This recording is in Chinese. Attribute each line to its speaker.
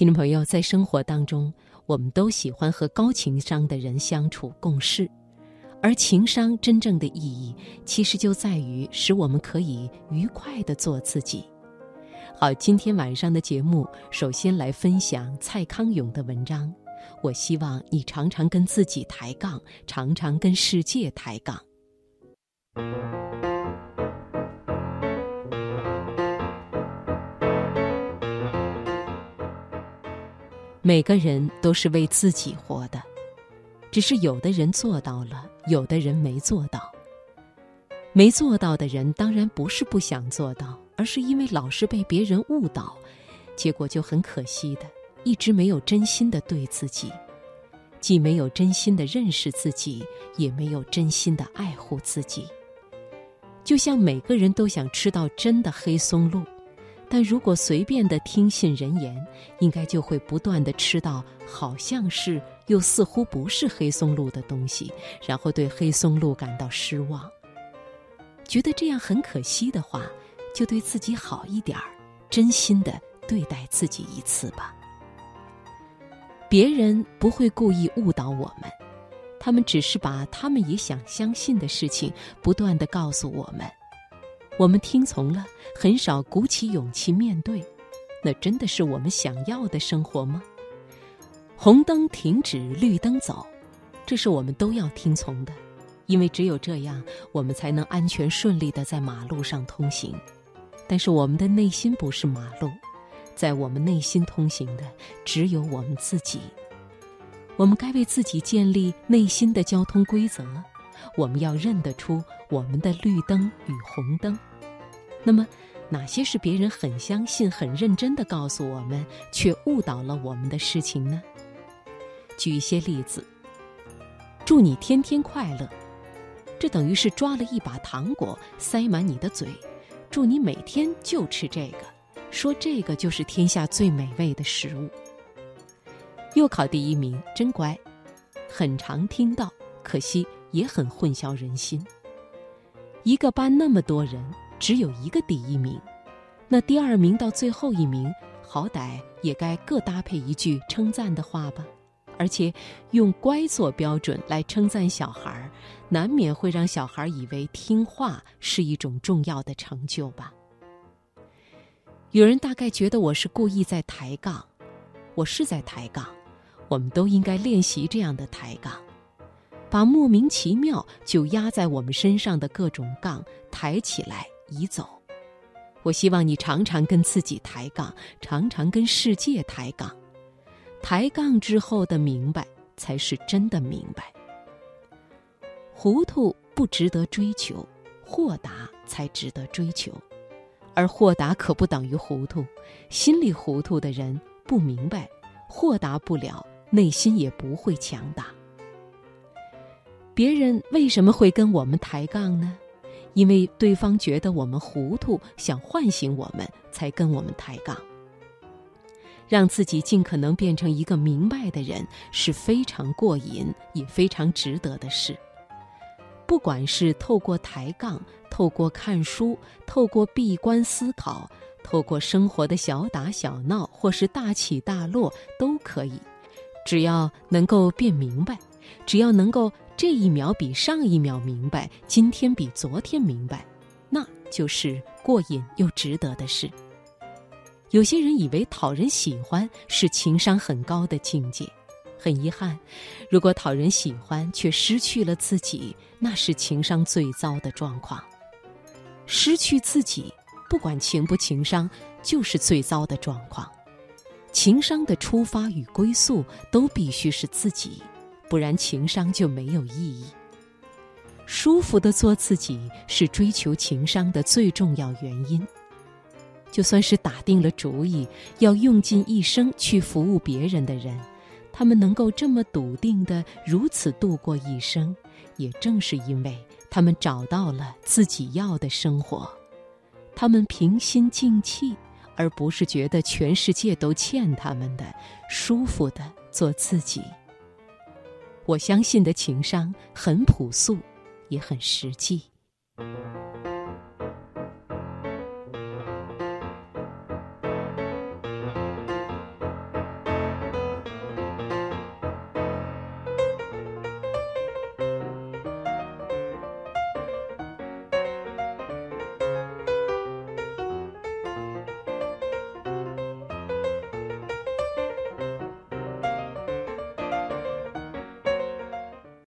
Speaker 1: 听众朋友，在生活当中，我们都喜欢和高情商的人相处共事，而情商真正的意义，其实就在于使我们可以愉快的做自己。好，今天晚上的节目，首先来分享蔡康永的文章。我希望你常常跟自己抬杠，常常跟世界抬杠。每个人都是为自己活的，只是有的人做到了，有的人没做到。没做到的人当然不是不想做到，而是因为老是被别人误导，结果就很可惜的，一直没有真心的对自己，既没有真心的认识自己，也没有真心的爱护自己。就像每个人都想吃到真的黑松露。但如果随便的听信人言，应该就会不断的吃到好像是又似乎不是黑松露的东西，然后对黑松露感到失望。觉得这样很可惜的话，就对自己好一点儿，真心的对待自己一次吧。别人不会故意误导我们，他们只是把他们也想相信的事情不断的告诉我们。我们听从了，很少鼓起勇气面对，那真的是我们想要的生活吗？红灯停止，绿灯走，这是我们都要听从的，因为只有这样，我们才能安全顺利的在马路上通行。但是我们的内心不是马路，在我们内心通行的只有我们自己。我们该为自己建立内心的交通规则，我们要认得出我们的绿灯与红灯。那么，哪些是别人很相信、很认真的告诉我们，却误导了我们的事情呢？举一些例子。祝你天天快乐，这等于是抓了一把糖果塞满你的嘴，祝你每天就吃这个，说这个就是天下最美味的食物。又考第一名，真乖，很常听到，可惜也很混淆人心。一个班那么多人。只有一个第一名，那第二名到最后一名，好歹也该各搭配一句称赞的话吧。而且用乖做标准来称赞小孩，难免会让小孩以为听话是一种重要的成就吧。有人大概觉得我是故意在抬杠，我是在抬杠，我们都应该练习这样的抬杠。把莫名其妙就压在我们身上的各种杠抬起来。移走，我希望你常常跟自己抬杠，常常跟世界抬杠。抬杠之后的明白，才是真的明白。糊涂不值得追求，豁达才值得追求。而豁达可不等于糊涂，心里糊涂的人不明白，豁达不了，内心也不会强大。别人为什么会跟我们抬杠呢？因为对方觉得我们糊涂，想唤醒我们，才跟我们抬杠。让自己尽可能变成一个明白的人，是非常过瘾，也非常值得的事。不管是透过抬杠，透过看书，透过闭关思考，透过生活的小打小闹，或是大起大落，都可以。只要能够变明白，只要能够。这一秒比上一秒明白，今天比昨天明白，那就是过瘾又值得的事。有些人以为讨人喜欢是情商很高的境界，很遗憾，如果讨人喜欢却失去了自己，那是情商最糟的状况。失去自己，不管情不情商，就是最糟的状况。情商的出发与归宿都必须是自己。不然情商就没有意义。舒服的做自己是追求情商的最重要原因。就算是打定了主意要用尽一生去服务别人的人，他们能够这么笃定的如此度过一生，也正是因为他们找到了自己要的生活。他们平心静气，而不是觉得全世界都欠他们的，舒服的做自己。我相信的情商很朴素，也很实际。